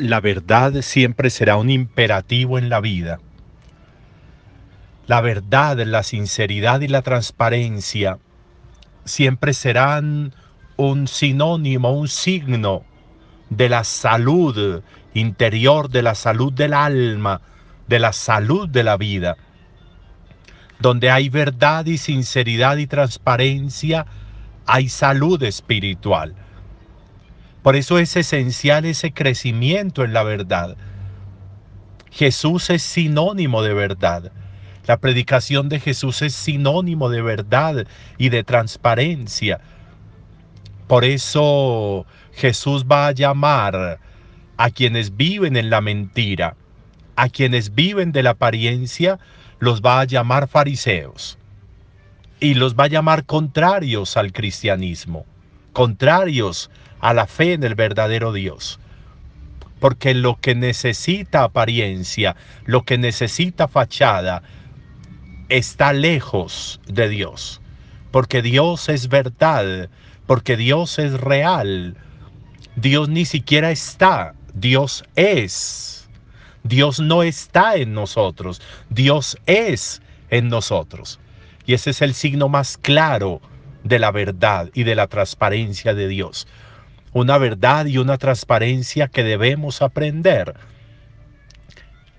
la verdad siempre será un imperativo en la vida. La verdad, la sinceridad y la transparencia siempre serán un sinónimo, un signo de la salud interior, de la salud del alma, de la salud de la vida. Donde hay verdad y sinceridad y transparencia, hay salud espiritual. Por eso es esencial ese crecimiento en la verdad. Jesús es sinónimo de verdad. La predicación de Jesús es sinónimo de verdad y de transparencia. Por eso Jesús va a llamar a quienes viven en la mentira, a quienes viven de la apariencia, los va a llamar fariseos y los va a llamar contrarios al cristianismo, contrarios a la fe en el verdadero Dios. Porque lo que necesita apariencia, lo que necesita fachada, está lejos de Dios. Porque Dios es verdad, porque Dios es real. Dios ni siquiera está, Dios es. Dios no está en nosotros, Dios es en nosotros. Y ese es el signo más claro de la verdad y de la transparencia de Dios una verdad y una transparencia que debemos aprender.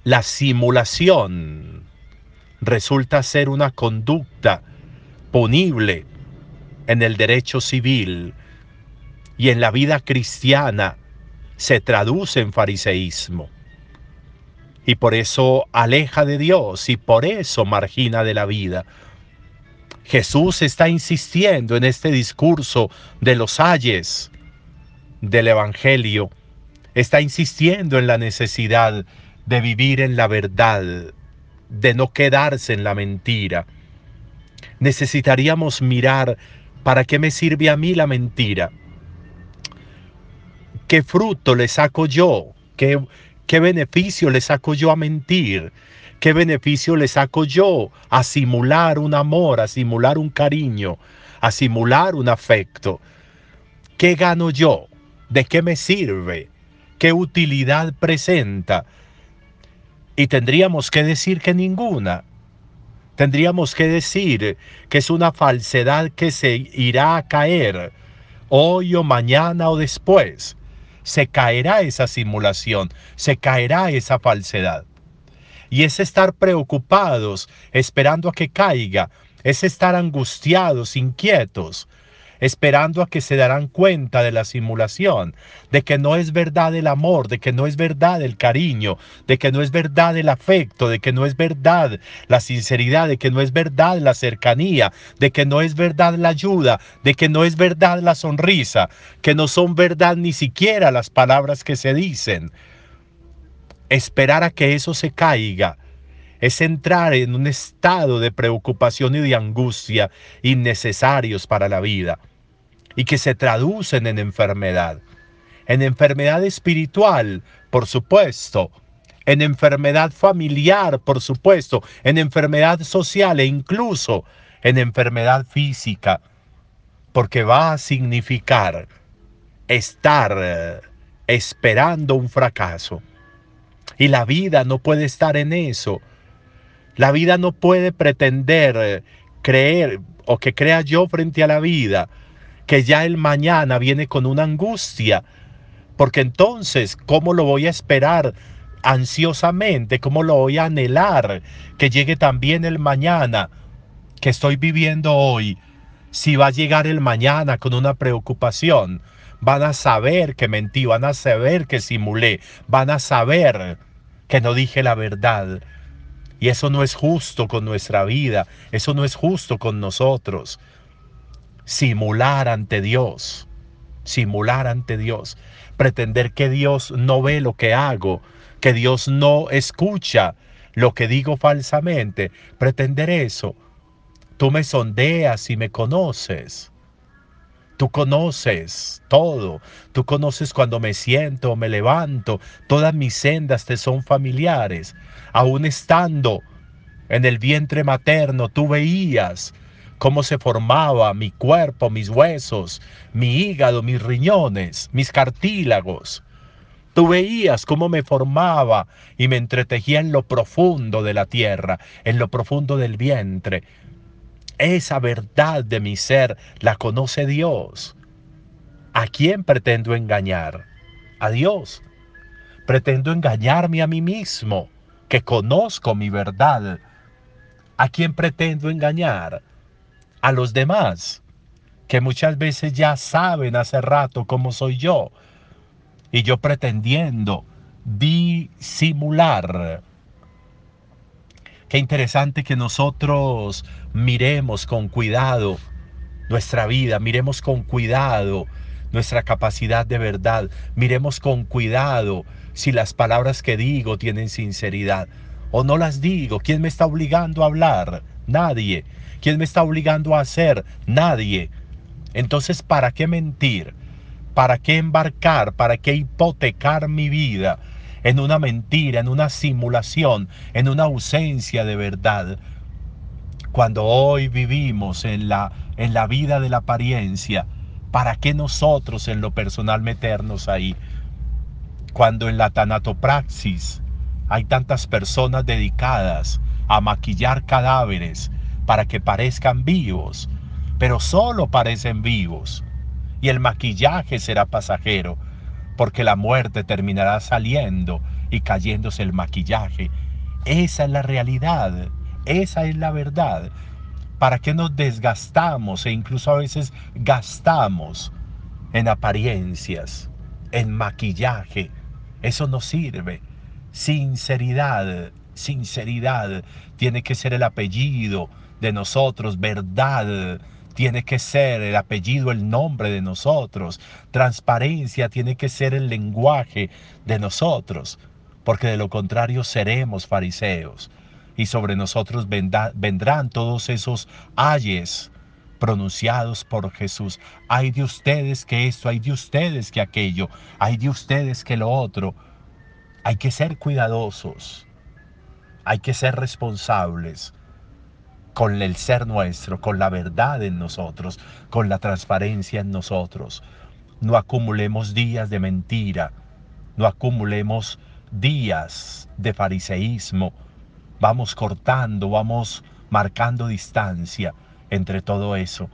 La simulación resulta ser una conducta punible en el derecho civil y en la vida cristiana se traduce en fariseísmo. Y por eso aleja de Dios y por eso margina de la vida. Jesús está insistiendo en este discurso de los ayes, del Evangelio está insistiendo en la necesidad de vivir en la verdad, de no quedarse en la mentira. Necesitaríamos mirar para qué me sirve a mí la mentira. ¿Qué fruto le saco yo? ¿Qué, beneficio le saco yo a mentir? ¿Qué beneficio le saco yo a simular un amor, a simular un cariño, a simular un afecto? ¿Qué gano yo? ¿De qué me sirve? ¿Qué utilidad presenta? Y tendríamos que decir que ninguna. Tendríamos que decir que es una falsedad que se irá a caer hoy o mañana o después. Se caerá esa simulación, se caerá esa falsedad. Y es estar preocupados, esperando a que caiga, es estar angustiados, inquietos, esperando a que se darán cuenta de la simulación, de que no es verdad el amor, de que no es verdad el cariño, de que no es verdad el afecto, de que no es verdad la sinceridad, de que no es verdad la cercanía, de que no es verdad la ayuda, de que no es verdad la sonrisa, que no son verdad ni siquiera las palabras que se dicen. Esperar a que eso se caiga es entrar en un estado de preocupación y de angustia innecesarios para la vida y que se traducen en enfermedad. En enfermedad espiritual, por supuesto. En enfermedad familiar, por supuesto. En enfermedad social e incluso en enfermedad física. Porque va a significar estar eh, esperando un fracaso. Y la vida no puede estar en eso. La vida no puede pretender eh, creer o que crea yo frente a la vida que ya el mañana viene con una angustia, porque entonces, ¿cómo lo voy a esperar ansiosamente? ¿Cómo lo voy a anhelar que llegue también el mañana que estoy viviendo hoy? Si va a llegar el mañana con una preocupación, van a saber que mentí, van a saber que simulé, van a saber que no dije la verdad. Y eso no es justo con nuestra vida, eso no es justo con nosotros simular ante Dios, simular ante Dios, pretender que Dios no ve lo que hago, que Dios no escucha lo que digo falsamente, pretender eso. Tú me sondeas y me conoces. Tú conoces todo. Tú conoces cuando me siento, me levanto. Todas mis sendas te son familiares. Aún estando en el vientre materno, tú veías cómo se formaba mi cuerpo, mis huesos, mi hígado, mis riñones, mis cartílagos. Tú veías cómo me formaba y me entretejía en lo profundo de la tierra, en lo profundo del vientre. Esa verdad de mi ser la conoce Dios. ¿A quién pretendo engañar? A Dios. Pretendo engañarme a mí mismo, que conozco mi verdad. ¿A quién pretendo engañar? A los demás, que muchas veces ya saben hace rato cómo soy yo y yo pretendiendo disimular. Qué interesante que nosotros miremos con cuidado nuestra vida, miremos con cuidado nuestra capacidad de verdad, miremos con cuidado si las palabras que digo tienen sinceridad o no las digo. ¿Quién me está obligando a hablar? Nadie. ¿Quién me está obligando a hacer? Nadie. Entonces, ¿para qué mentir? ¿Para qué embarcar? ¿Para qué hipotecar mi vida en una mentira, en una simulación, en una ausencia de verdad? Cuando hoy vivimos en la, en la vida de la apariencia, ¿para qué nosotros en lo personal meternos ahí? Cuando en la tanatopraxis hay tantas personas dedicadas a maquillar cadáveres para que parezcan vivos, pero solo parecen vivos y el maquillaje será pasajero, porque la muerte terminará saliendo y cayéndose el maquillaje. Esa es la realidad, esa es la verdad. ¿Para qué nos desgastamos e incluso a veces gastamos en apariencias, en maquillaje? Eso no sirve. Sinceridad, sinceridad tiene que ser el apellido de nosotros, verdad tiene que ser el apellido, el nombre de nosotros. Transparencia tiene que ser el lenguaje de nosotros, porque de lo contrario seremos fariseos y sobre nosotros vendrán todos esos ayes pronunciados por Jesús. Hay de ustedes que esto, hay de ustedes que aquello, hay de ustedes que lo otro. Hay que ser cuidadosos, hay que ser responsables con el ser nuestro, con la verdad en nosotros, con la transparencia en nosotros. No acumulemos días de mentira, no acumulemos días de fariseísmo. Vamos cortando, vamos marcando distancia entre todo eso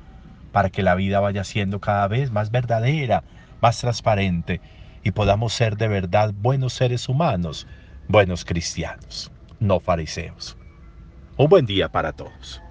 para que la vida vaya siendo cada vez más verdadera, más transparente y podamos ser de verdad buenos seres humanos, buenos cristianos, no fariseos. Un buen día para todos.